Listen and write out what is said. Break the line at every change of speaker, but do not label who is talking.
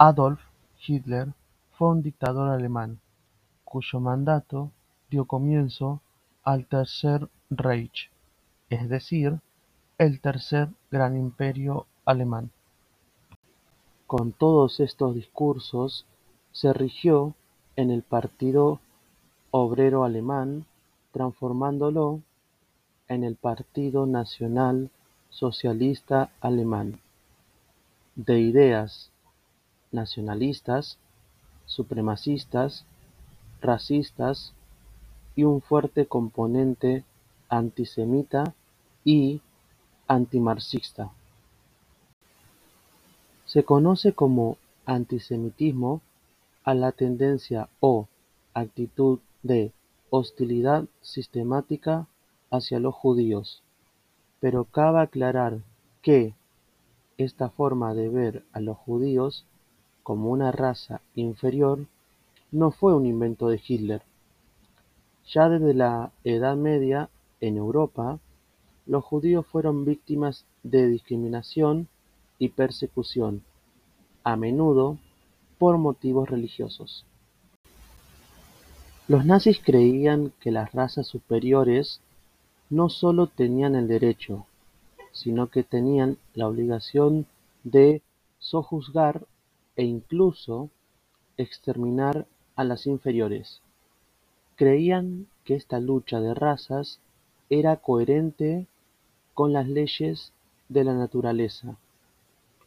Adolf Hitler fue un dictador alemán, cuyo mandato dio comienzo al Tercer Reich, es decir, el tercer gran imperio alemán. Con todos estos discursos se erigió en el Partido Obrero Alemán, transformándolo en el Partido Nacional Socialista Alemán, de ideas nacionalistas, supremacistas, racistas y un fuerte componente antisemita y antimarxista. Se conoce como antisemitismo a la tendencia o actitud de hostilidad sistemática hacia los judíos, pero cabe aclarar que esta forma de ver a los judíos como una raza inferior no fue un invento de Hitler. Ya desde la Edad Media en Europa, los judíos fueron víctimas de discriminación y persecución, a menudo por motivos religiosos. Los nazis creían que las razas superiores no solo tenían el derecho, sino que tenían la obligación de sojuzgar e incluso exterminar a las inferiores. Creían que esta lucha de razas era coherente con las leyes de la naturaleza